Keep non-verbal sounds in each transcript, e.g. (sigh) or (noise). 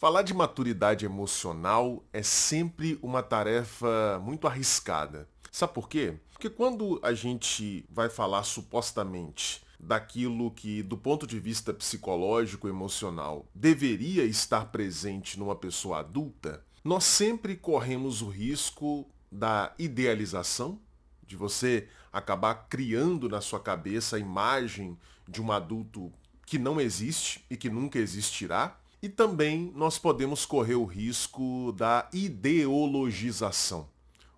Falar de maturidade emocional é sempre uma tarefa muito arriscada. Sabe por quê? Porque quando a gente vai falar supostamente daquilo que, do ponto de vista psicológico emocional, deveria estar presente numa pessoa adulta, nós sempre corremos o risco da idealização, de você acabar criando na sua cabeça a imagem de um adulto que não existe e que nunca existirá, e também nós podemos correr o risco da ideologização,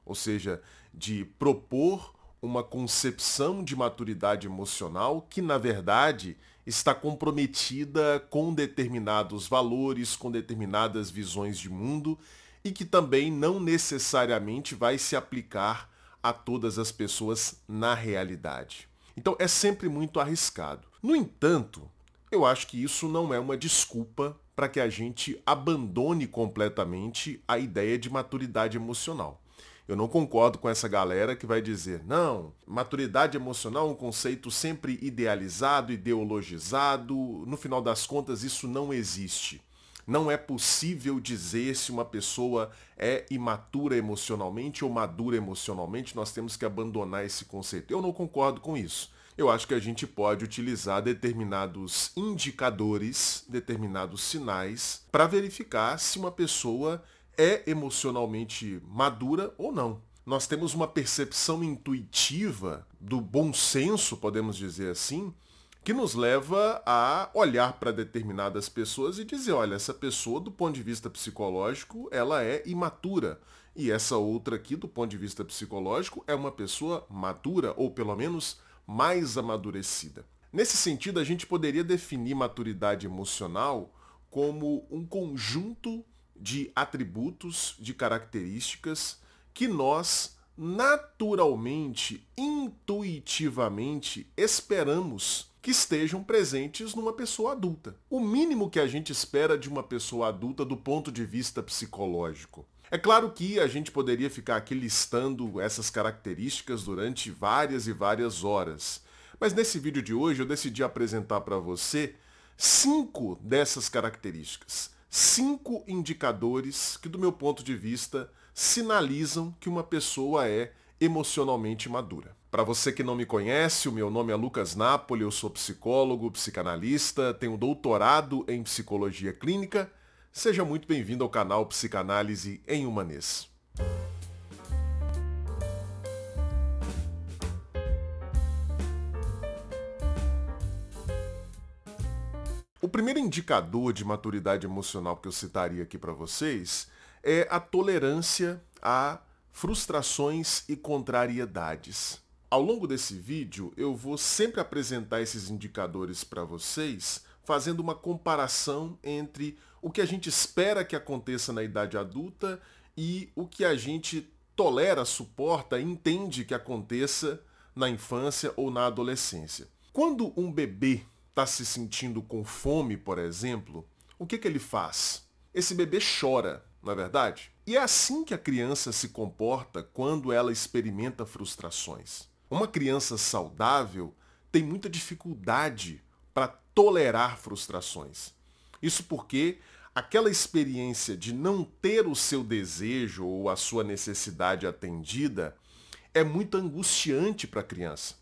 ou seja, de propor uma concepção de maturidade emocional que, na verdade, está comprometida com determinados valores, com determinadas visões de mundo e que também não necessariamente vai se aplicar a todas as pessoas na realidade. Então é sempre muito arriscado. No entanto, eu acho que isso não é uma desculpa para que a gente abandone completamente a ideia de maturidade emocional. Eu não concordo com essa galera que vai dizer, não, maturidade emocional é um conceito sempre idealizado, ideologizado, no final das contas isso não existe. Não é possível dizer se uma pessoa é imatura emocionalmente ou madura emocionalmente, nós temos que abandonar esse conceito. Eu não concordo com isso eu acho que a gente pode utilizar determinados indicadores, determinados sinais, para verificar se uma pessoa é emocionalmente madura ou não. Nós temos uma percepção intuitiva do bom senso, podemos dizer assim, que nos leva a olhar para determinadas pessoas e dizer, olha, essa pessoa do ponto de vista psicológico, ela é imatura. E essa outra aqui, do ponto de vista psicológico, é uma pessoa madura, ou pelo menos mais amadurecida. Nesse sentido, a gente poderia definir maturidade emocional como um conjunto de atributos, de características que nós naturalmente, intuitivamente esperamos que estejam presentes numa pessoa adulta. O mínimo que a gente espera de uma pessoa adulta do ponto de vista psicológico. É claro que a gente poderia ficar aqui listando essas características durante várias e várias horas. Mas nesse vídeo de hoje eu decidi apresentar para você cinco dessas características. Cinco indicadores que, do meu ponto de vista, sinalizam que uma pessoa é emocionalmente madura. Para você que não me conhece, o meu nome é Lucas Napoli, eu sou psicólogo, psicanalista, tenho doutorado em psicologia clínica Seja muito bem-vindo ao canal Psicanálise em Humanês. O primeiro indicador de maturidade emocional que eu citaria aqui para vocês é a tolerância a frustrações e contrariedades. Ao longo desse vídeo, eu vou sempre apresentar esses indicadores para vocês, fazendo uma comparação entre o que a gente espera que aconteça na idade adulta e o que a gente tolera, suporta, entende que aconteça na infância ou na adolescência. Quando um bebê está se sentindo com fome, por exemplo, o que, que ele faz? Esse bebê chora, não é verdade? E é assim que a criança se comporta quando ela experimenta frustrações. Uma criança saudável tem muita dificuldade para tolerar frustrações. Isso porque aquela experiência de não ter o seu desejo ou a sua necessidade atendida é muito angustiante para a criança.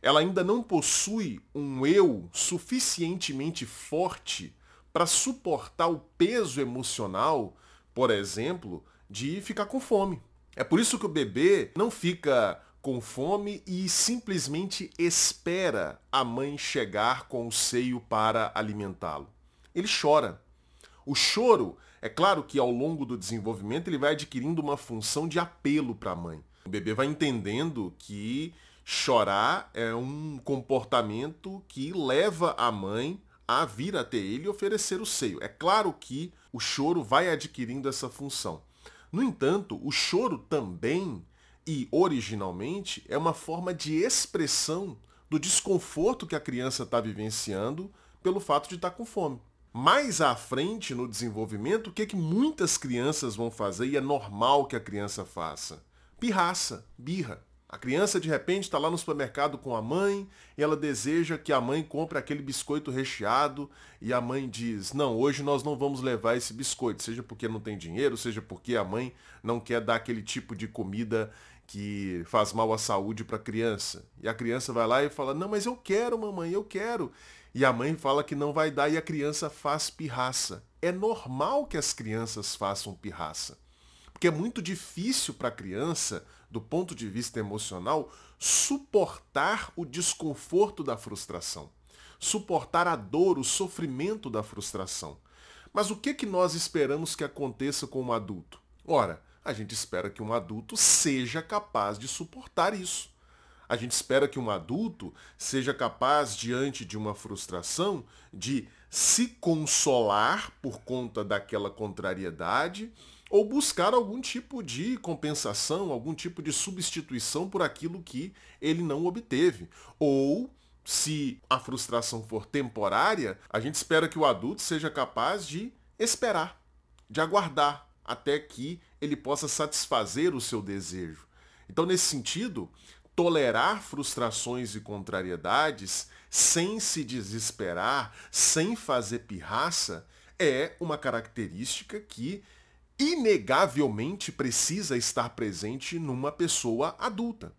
Ela ainda não possui um eu suficientemente forte para suportar o peso emocional, por exemplo, de ficar com fome. É por isso que o bebê não fica com fome e simplesmente espera a mãe chegar com o seio para alimentá-lo. Ele chora. O choro, é claro que ao longo do desenvolvimento ele vai adquirindo uma função de apelo para a mãe. O bebê vai entendendo que chorar é um comportamento que leva a mãe a vir até ele e oferecer o seio. É claro que o choro vai adquirindo essa função. No entanto, o choro também e originalmente é uma forma de expressão do desconforto que a criança está vivenciando pelo fato de estar tá com fome. Mais à frente no desenvolvimento, o que, é que muitas crianças vão fazer e é normal que a criança faça? Pirraça, birra. A criança de repente está lá no supermercado com a mãe e ela deseja que a mãe compre aquele biscoito recheado e a mãe diz: Não, hoje nós não vamos levar esse biscoito, seja porque não tem dinheiro, seja porque a mãe não quer dar aquele tipo de comida que faz mal à saúde para a criança. E a criança vai lá e fala: Não, mas eu quero, mamãe, eu quero. E a mãe fala que não vai dar e a criança faz pirraça. É normal que as crianças façam pirraça. Porque é muito difícil para a criança do ponto de vista emocional, suportar o desconforto da frustração, suportar a dor, o sofrimento da frustração. Mas o que, que nós esperamos que aconteça com um adulto? Ora, a gente espera que um adulto seja capaz de suportar isso. A gente espera que um adulto seja capaz, diante de uma frustração, de se consolar por conta daquela contrariedade ou buscar algum tipo de compensação, algum tipo de substituição por aquilo que ele não obteve. Ou, se a frustração for temporária, a gente espera que o adulto seja capaz de esperar, de aguardar até que ele possa satisfazer o seu desejo. Então, nesse sentido, tolerar frustrações e contrariedades sem se desesperar, sem fazer pirraça, é uma característica que inegavelmente precisa estar presente numa pessoa adulta.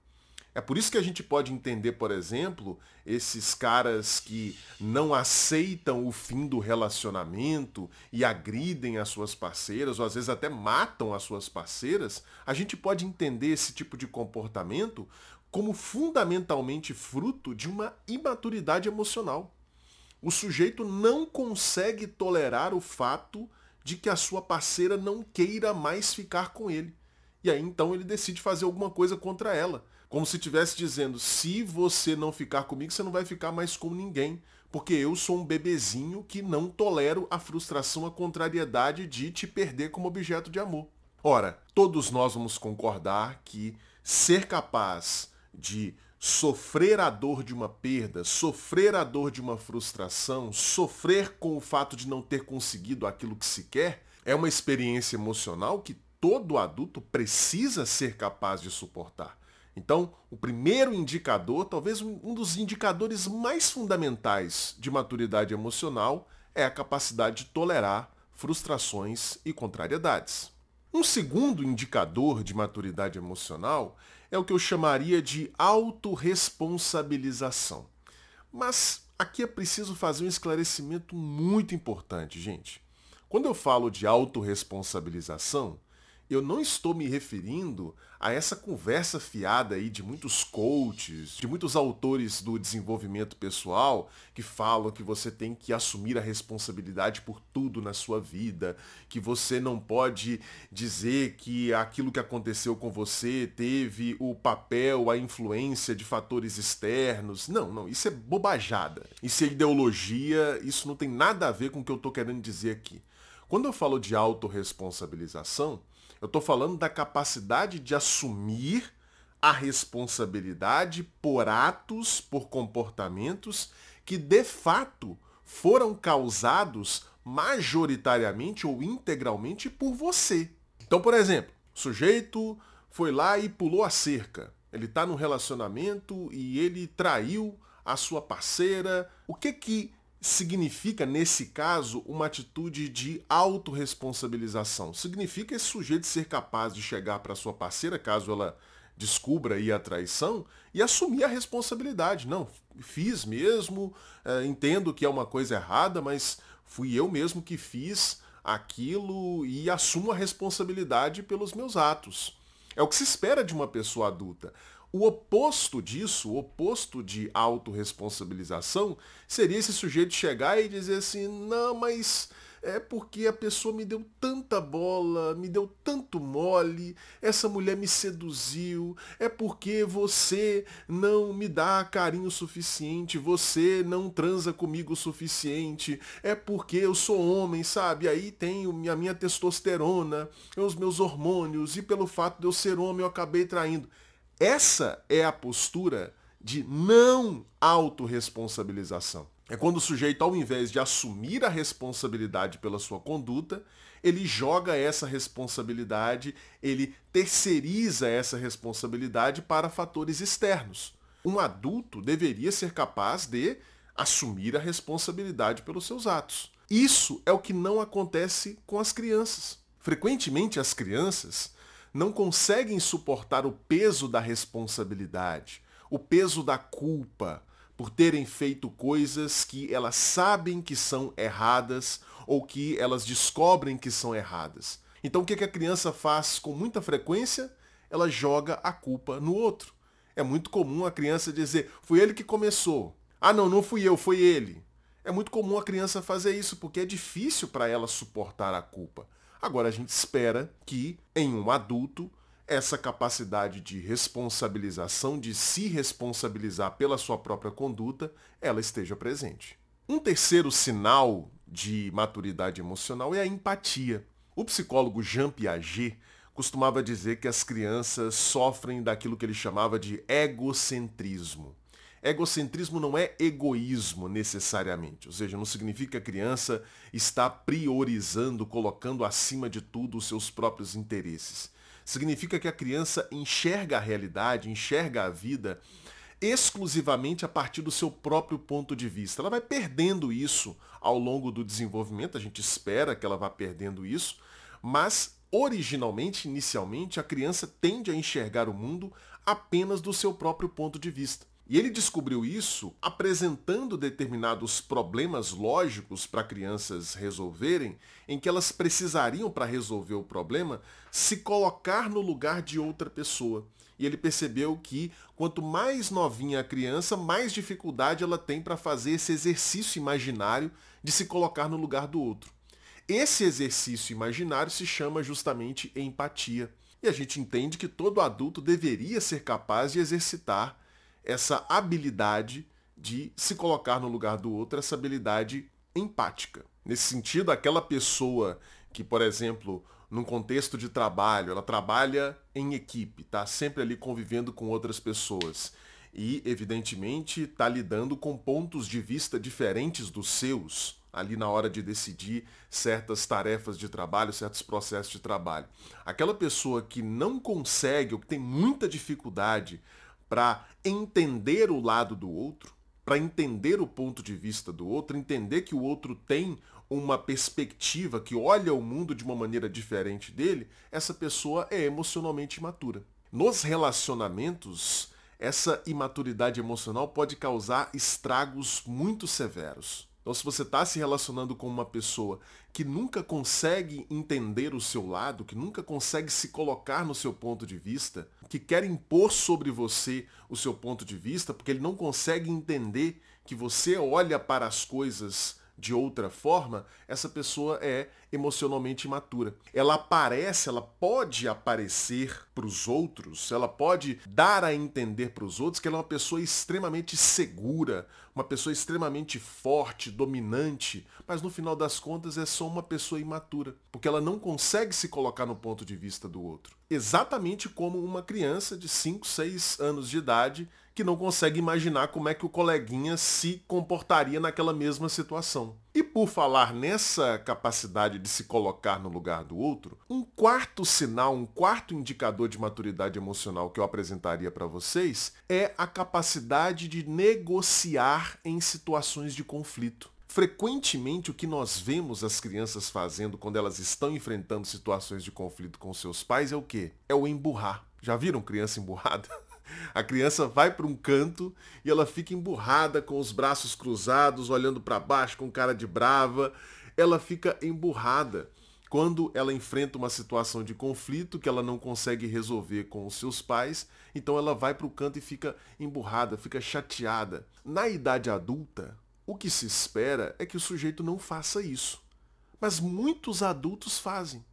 É por isso que a gente pode entender, por exemplo, esses caras que não aceitam o fim do relacionamento e agridem as suas parceiras, ou às vezes até matam as suas parceiras. A gente pode entender esse tipo de comportamento como fundamentalmente fruto de uma imaturidade emocional. O sujeito não consegue tolerar o fato de que a sua parceira não queira mais ficar com ele. E aí então ele decide fazer alguma coisa contra ela. Como se estivesse dizendo, se você não ficar comigo, você não vai ficar mais com ninguém. Porque eu sou um bebezinho que não tolero a frustração, a contrariedade de te perder como objeto de amor. Ora, todos nós vamos concordar que ser capaz de sofrer a dor de uma perda, sofrer a dor de uma frustração, sofrer com o fato de não ter conseguido aquilo que se quer, é uma experiência emocional que todo adulto precisa ser capaz de suportar. Então, o primeiro indicador, talvez um dos indicadores mais fundamentais de maturidade emocional, é a capacidade de tolerar frustrações e contrariedades. Um segundo indicador de maturidade emocional é o que eu chamaria de autorresponsabilização. Mas aqui é preciso fazer um esclarecimento muito importante, gente. Quando eu falo de autorresponsabilização, eu não estou me referindo a essa conversa fiada aí de muitos coaches, de muitos autores do desenvolvimento pessoal que falam que você tem que assumir a responsabilidade por tudo na sua vida, que você não pode dizer que aquilo que aconteceu com você teve o papel, a influência de fatores externos. Não, não, isso é bobajada. Isso é ideologia, isso não tem nada a ver com o que eu estou querendo dizer aqui. Quando eu falo de autorresponsabilização, eu estou falando da capacidade de assumir a responsabilidade por atos, por comportamentos que de fato foram causados majoritariamente ou integralmente por você. Então, por exemplo, o sujeito foi lá e pulou a cerca. Ele está num relacionamento e ele traiu a sua parceira. O que que significa, nesse caso, uma atitude de autorresponsabilização. Significa esse sujeito ser capaz de chegar para sua parceira, caso ela descubra aí a traição, e assumir a responsabilidade. Não, fiz mesmo, é, entendo que é uma coisa errada, mas fui eu mesmo que fiz aquilo e assumo a responsabilidade pelos meus atos. É o que se espera de uma pessoa adulta. O oposto disso, o oposto de autorresponsabilização, seria esse sujeito chegar e dizer assim, não, mas é porque a pessoa me deu tanta bola, me deu tanto mole, essa mulher me seduziu, é porque você não me dá carinho suficiente, você não transa comigo o suficiente, é porque eu sou homem, sabe? Aí tenho a minha testosterona, os meus hormônios, e pelo fato de eu ser homem eu acabei traindo. Essa é a postura de não autorresponsabilização. É quando o sujeito, ao invés de assumir a responsabilidade pela sua conduta, ele joga essa responsabilidade, ele terceiriza essa responsabilidade para fatores externos. Um adulto deveria ser capaz de assumir a responsabilidade pelos seus atos. Isso é o que não acontece com as crianças. Frequentemente as crianças não conseguem suportar o peso da responsabilidade, o peso da culpa por terem feito coisas que elas sabem que são erradas ou que elas descobrem que são erradas. Então o que a criança faz com muita frequência? Ela joga a culpa no outro. É muito comum a criança dizer, foi ele que começou. Ah não, não fui eu, foi ele. É muito comum a criança fazer isso porque é difícil para ela suportar a culpa. Agora a gente espera que em um adulto essa capacidade de responsabilização, de se responsabilizar pela sua própria conduta, ela esteja presente. Um terceiro sinal de maturidade emocional é a empatia. O psicólogo Jean Piaget costumava dizer que as crianças sofrem daquilo que ele chamava de egocentrismo. Egocentrismo não é egoísmo necessariamente, ou seja, não significa que a criança está priorizando, colocando acima de tudo os seus próprios interesses. Significa que a criança enxerga a realidade, enxerga a vida exclusivamente a partir do seu próprio ponto de vista. Ela vai perdendo isso ao longo do desenvolvimento, a gente espera que ela vá perdendo isso, mas originalmente, inicialmente, a criança tende a enxergar o mundo apenas do seu próprio ponto de vista. E ele descobriu isso apresentando determinados problemas lógicos para crianças resolverem, em que elas precisariam, para resolver o problema, se colocar no lugar de outra pessoa. E ele percebeu que quanto mais novinha a criança, mais dificuldade ela tem para fazer esse exercício imaginário de se colocar no lugar do outro. Esse exercício imaginário se chama justamente empatia. E a gente entende que todo adulto deveria ser capaz de exercitar essa habilidade de se colocar no lugar do outro, essa habilidade empática. Nesse sentido, aquela pessoa que, por exemplo, num contexto de trabalho, ela trabalha em equipe, está sempre ali convivendo com outras pessoas e, evidentemente, está lidando com pontos de vista diferentes dos seus ali na hora de decidir certas tarefas de trabalho, certos processos de trabalho. Aquela pessoa que não consegue ou que tem muita dificuldade para entender o lado do outro, para entender o ponto de vista do outro, entender que o outro tem uma perspectiva, que olha o mundo de uma maneira diferente dele, essa pessoa é emocionalmente imatura. Nos relacionamentos, essa imaturidade emocional pode causar estragos muito severos. Então, se você está se relacionando com uma pessoa que nunca consegue entender o seu lado, que nunca consegue se colocar no seu ponto de vista, que quer impor sobre você o seu ponto de vista, porque ele não consegue entender que você olha para as coisas de outra forma, essa pessoa é emocionalmente imatura. Ela aparece, ela pode aparecer para os outros, ela pode dar a entender para os outros que ela é uma pessoa extremamente segura, uma pessoa extremamente forte, dominante, mas no final das contas é só uma pessoa imatura, porque ela não consegue se colocar no ponto de vista do outro. Exatamente como uma criança de 5, 6 anos de idade que não consegue imaginar como é que o coleguinha se comportaria naquela mesma situação. E por falar nessa capacidade de se colocar no lugar do outro, um quarto sinal, um quarto indicador de maturidade emocional que eu apresentaria para vocês é a capacidade de negociar em situações de conflito. Frequentemente o que nós vemos as crianças fazendo quando elas estão enfrentando situações de conflito com seus pais é o quê? É o emburrar. Já viram criança emburrada? (laughs) A criança vai para um canto e ela fica emburrada com os braços cruzados, olhando para baixo com cara de brava. Ela fica emburrada quando ela enfrenta uma situação de conflito que ela não consegue resolver com os seus pais, então ela vai para o canto e fica emburrada, fica chateada. Na idade adulta, o que se espera é que o sujeito não faça isso. Mas muitos adultos fazem.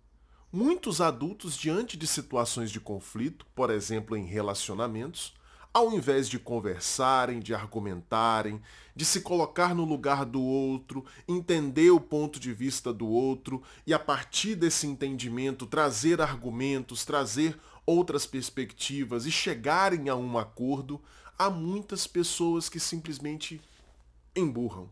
Muitos adultos, diante de situações de conflito, por exemplo em relacionamentos, ao invés de conversarem, de argumentarem, de se colocar no lugar do outro, entender o ponto de vista do outro e a partir desse entendimento trazer argumentos, trazer outras perspectivas e chegarem a um acordo, há muitas pessoas que simplesmente emburram.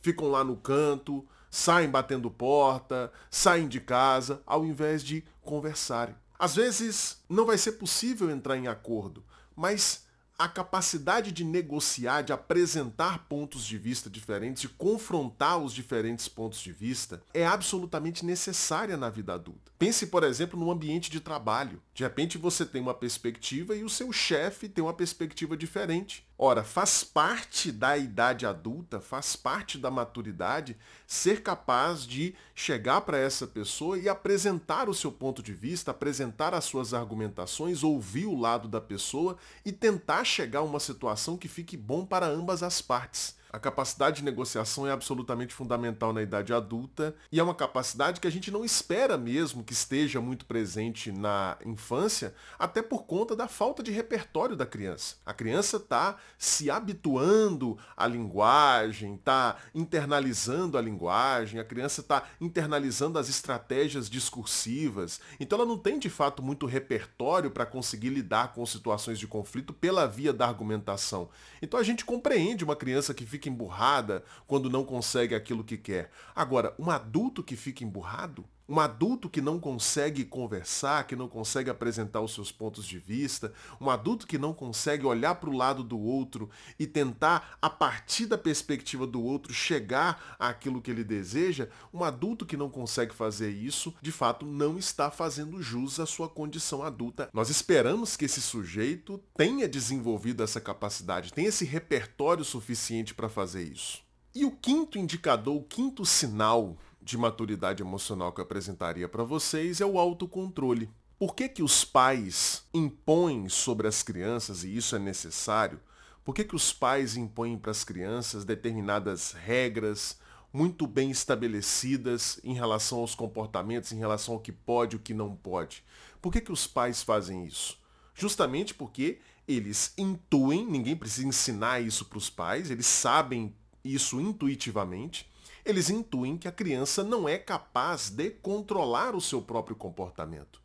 ficam lá no canto, saem batendo porta, saem de casa, ao invés de conversarem. Às vezes não vai ser possível entrar em acordo, mas a capacidade de negociar, de apresentar pontos de vista diferentes, de confrontar os diferentes pontos de vista, é absolutamente necessária na vida adulta. Pense, por exemplo, no ambiente de trabalho. De repente você tem uma perspectiva e o seu chefe tem uma perspectiva diferente. Ora, faz parte da idade adulta, faz parte da maturidade ser capaz de chegar para essa pessoa e apresentar o seu ponto de vista, apresentar as suas argumentações, ouvir o lado da pessoa e tentar chegar a uma situação que fique bom para ambas as partes. A capacidade de negociação é absolutamente fundamental na idade adulta e é uma capacidade que a gente não espera mesmo que esteja muito presente na infância, até por conta da falta de repertório da criança. A criança está se habituando à linguagem, está internalizando a linguagem, a criança está internalizando as estratégias discursivas, então ela não tem de fato muito repertório para conseguir lidar com situações de conflito pela via da argumentação. Então a gente compreende uma criança que fica emburrada quando não consegue aquilo que quer. Agora, um adulto que fica emburrado, um adulto que não consegue conversar, que não consegue apresentar os seus pontos de vista, um adulto que não consegue olhar para o lado do outro e tentar, a partir da perspectiva do outro, chegar àquilo que ele deseja, um adulto que não consegue fazer isso, de fato, não está fazendo jus à sua condição adulta. Nós esperamos que esse sujeito tenha desenvolvido essa capacidade, tenha esse repertório suficiente para fazer isso. E o quinto indicador, o quinto sinal de maturidade emocional que eu apresentaria para vocês é o autocontrole. Por que, que os pais impõem sobre as crianças, e isso é necessário, por que, que os pais impõem para as crianças determinadas regras muito bem estabelecidas em relação aos comportamentos, em relação ao que pode e o que não pode? Por que, que os pais fazem isso? Justamente porque eles intuem, ninguém precisa ensinar isso para os pais, eles sabem isso intuitivamente, eles intuem que a criança não é capaz de controlar o seu próprio comportamento.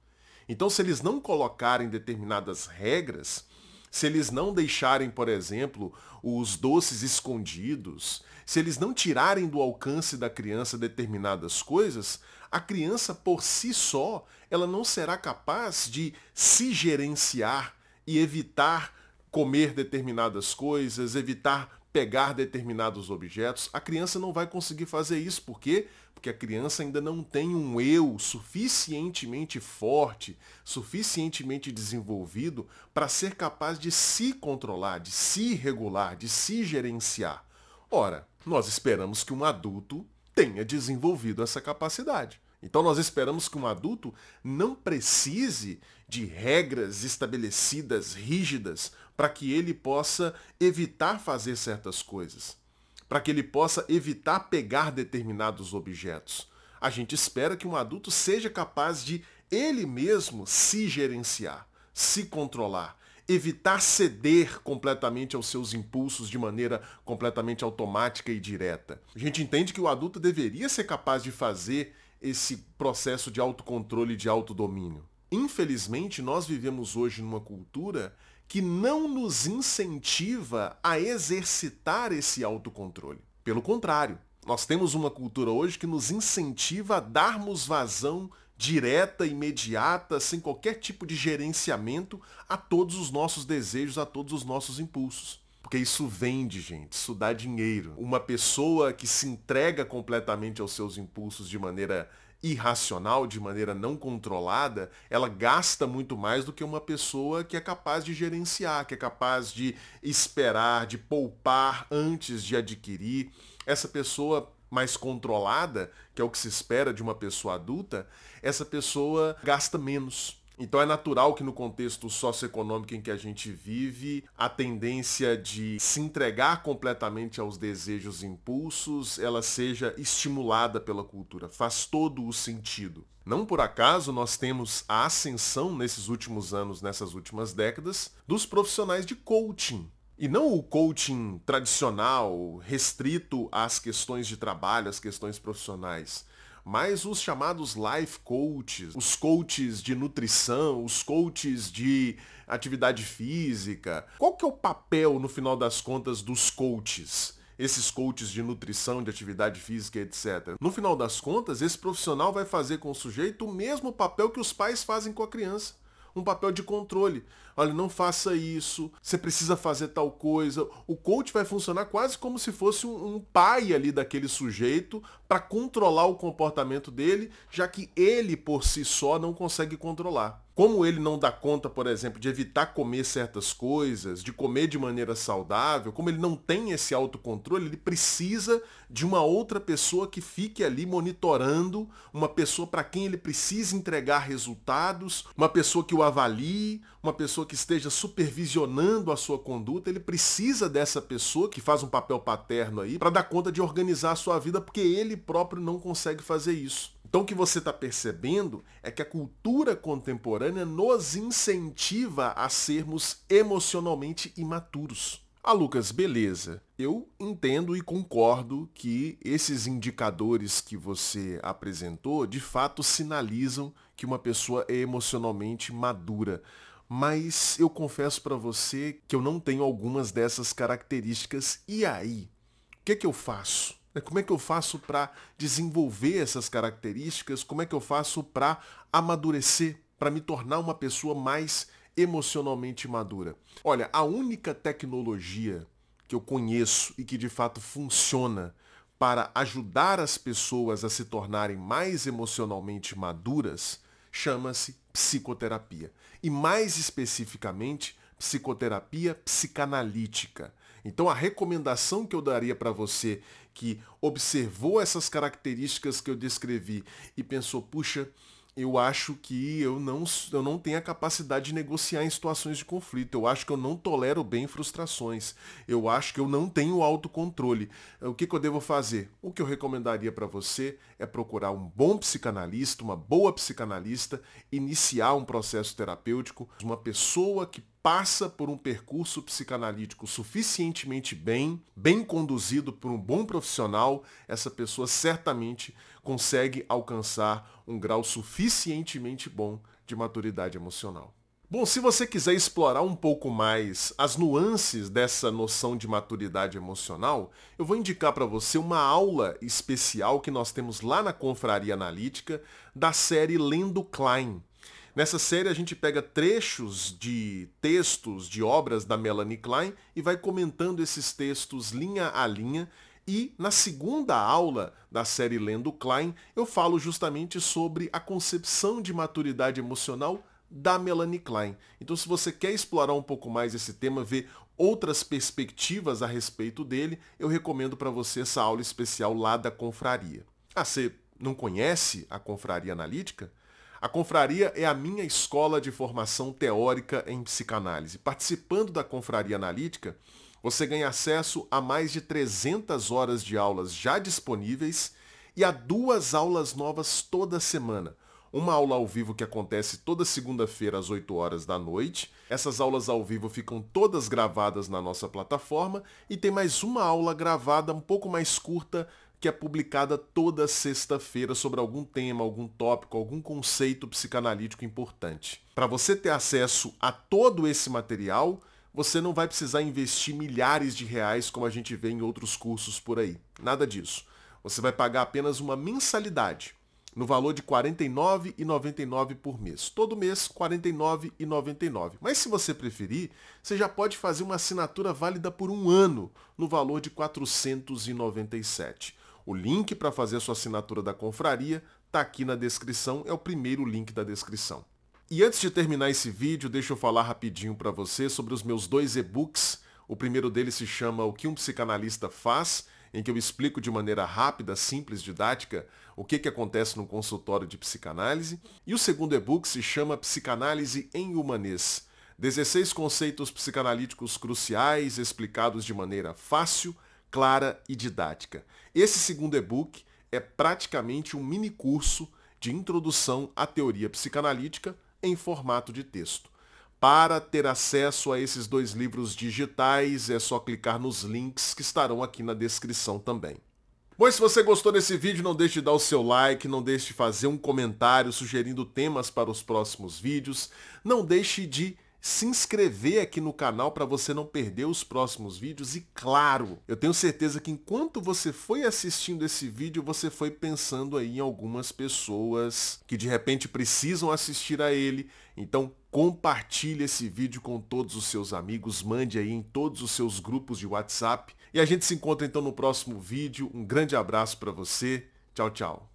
Então, se eles não colocarem determinadas regras, se eles não deixarem, por exemplo, os doces escondidos, se eles não tirarem do alcance da criança determinadas coisas, a criança por si só, ela não será capaz de se gerenciar e evitar comer determinadas coisas, evitar pegar determinados objetos, a criança não vai conseguir fazer isso. Por quê? Porque a criança ainda não tem um eu suficientemente forte, suficientemente desenvolvido para ser capaz de se controlar, de se regular, de se gerenciar. Ora, nós esperamos que um adulto tenha desenvolvido essa capacidade. Então nós esperamos que um adulto não precise de regras estabelecidas, rígidas, para que ele possa evitar fazer certas coisas, para que ele possa evitar pegar determinados objetos. A gente espera que um adulto seja capaz de ele mesmo se gerenciar, se controlar, evitar ceder completamente aos seus impulsos de maneira completamente automática e direta. A gente entende que o adulto deveria ser capaz de fazer esse processo de autocontrole e de autodomínio. Infelizmente, nós vivemos hoje numa cultura que não nos incentiva a exercitar esse autocontrole. Pelo contrário, nós temos uma cultura hoje que nos incentiva a darmos vazão direta, imediata, sem qualquer tipo de gerenciamento a todos os nossos desejos, a todos os nossos impulsos. Porque isso vende, gente, isso dá dinheiro. Uma pessoa que se entrega completamente aos seus impulsos de maneira irracional, de maneira não controlada, ela gasta muito mais do que uma pessoa que é capaz de gerenciar, que é capaz de esperar, de poupar antes de adquirir. Essa pessoa mais controlada, que é o que se espera de uma pessoa adulta, essa pessoa gasta menos. Então é natural que no contexto socioeconômico em que a gente vive, a tendência de se entregar completamente aos desejos e impulsos, ela seja estimulada pela cultura. Faz todo o sentido. Não por acaso nós temos a ascensão nesses últimos anos, nessas últimas décadas, dos profissionais de coaching. E não o coaching tradicional, restrito às questões de trabalho, às questões profissionais mas os chamados life coaches, os coaches de nutrição, os coaches de atividade física. Qual que é o papel, no final das contas, dos coaches? esses coaches de nutrição, de atividade física, etc. No final das contas, esse profissional vai fazer com o sujeito o mesmo papel que os pais fazem com a criança um papel de controle. Olha, não faça isso, você precisa fazer tal coisa. O coach vai funcionar quase como se fosse um, um pai ali daquele sujeito para controlar o comportamento dele, já que ele por si só não consegue controlar. Como ele não dá conta, por exemplo, de evitar comer certas coisas, de comer de maneira saudável, como ele não tem esse autocontrole, ele precisa de uma outra pessoa que fique ali monitorando, uma pessoa para quem ele precisa entregar resultados, uma pessoa que o avalie, uma pessoa que esteja supervisionando a sua conduta. Ele precisa dessa pessoa que faz um papel paterno aí para dar conta de organizar a sua vida, porque ele próprio não consegue fazer isso. Então o que você está percebendo é que a cultura contemporânea nos incentiva a sermos emocionalmente imaturos. Ah, Lucas, beleza. Eu entendo e concordo que esses indicadores que você apresentou de fato sinalizam que uma pessoa é emocionalmente madura. Mas eu confesso para você que eu não tenho algumas dessas características. E aí? O que, é que eu faço? Né, como é que eu faço para desenvolver essas características? Como é que eu faço para amadurecer, para me tornar uma pessoa mais emocionalmente madura? Olha, a única tecnologia que eu conheço e que de fato funciona para ajudar as pessoas a se tornarem mais emocionalmente maduras chama-se psicoterapia. E mais especificamente, psicoterapia psicanalítica. Então a recomendação que eu daria para você que observou essas características que eu descrevi e pensou, puxa, eu acho que eu não, eu não tenho a capacidade de negociar em situações de conflito. Eu acho que eu não tolero bem frustrações. Eu acho que eu não tenho autocontrole. O que, que eu devo fazer? O que eu recomendaria para você é procurar um bom psicanalista, uma boa psicanalista, iniciar um processo terapêutico, uma pessoa que passa por um percurso psicanalítico suficientemente bem, bem conduzido por um bom profissional, essa pessoa certamente consegue alcançar um grau suficientemente bom de maturidade emocional. Bom, se você quiser explorar um pouco mais as nuances dessa noção de maturidade emocional, eu vou indicar para você uma aula especial que nós temos lá na Confraria Analítica da série Lendo Klein. Nessa série a gente pega trechos de textos de obras da Melanie Klein e vai comentando esses textos linha a linha. E na segunda aula da série Lendo Klein, eu falo justamente sobre a concepção de maturidade emocional da Melanie Klein. Então, se você quer explorar um pouco mais esse tema, ver outras perspectivas a respeito dele, eu recomendo para você essa aula especial lá da Confraria. Ah, você não conhece a Confraria Analítica? A confraria é a minha escola de formação teórica em psicanálise. Participando da confraria analítica, você ganha acesso a mais de 300 horas de aulas já disponíveis e a duas aulas novas toda semana. Uma aula ao vivo que acontece toda segunda-feira às 8 horas da noite. Essas aulas ao vivo ficam todas gravadas na nossa plataforma e tem mais uma aula gravada um pouco mais curta que é publicada toda sexta-feira sobre algum tema, algum tópico, algum conceito psicanalítico importante. Para você ter acesso a todo esse material, você não vai precisar investir milhares de reais como a gente vê em outros cursos por aí. Nada disso. Você vai pagar apenas uma mensalidade no valor de R$ 49,99 por mês. Todo mês R$ 49,99. Mas se você preferir, você já pode fazer uma assinatura válida por um ano no valor de R$ 497. O link para fazer a sua assinatura da confraria está aqui na descrição, é o primeiro link da descrição. E antes de terminar esse vídeo, deixa eu falar rapidinho para você sobre os meus dois e-books. O primeiro deles se chama O que um psicanalista faz, em que eu explico de maneira rápida, simples, didática, o que, que acontece no consultório de psicanálise. E o segundo e-book se chama Psicanálise em Humanês. 16 conceitos psicanalíticos cruciais explicados de maneira fácil, clara e didática. Esse segundo e-book é praticamente um mini curso de introdução à teoria psicanalítica em formato de texto. Para ter acesso a esses dois livros digitais, é só clicar nos links que estarão aqui na descrição também. Bom, se você gostou desse vídeo, não deixe de dar o seu like, não deixe de fazer um comentário sugerindo temas para os próximos vídeos, não deixe de se inscrever aqui no canal para você não perder os próximos vídeos e claro, eu tenho certeza que enquanto você foi assistindo esse vídeo, você foi pensando aí em algumas pessoas que de repente precisam assistir a ele. Então compartilhe esse vídeo com todos os seus amigos, mande aí em todos os seus grupos de WhatsApp e a gente se encontra então no próximo vídeo. Um grande abraço para você. Tchau, tchau.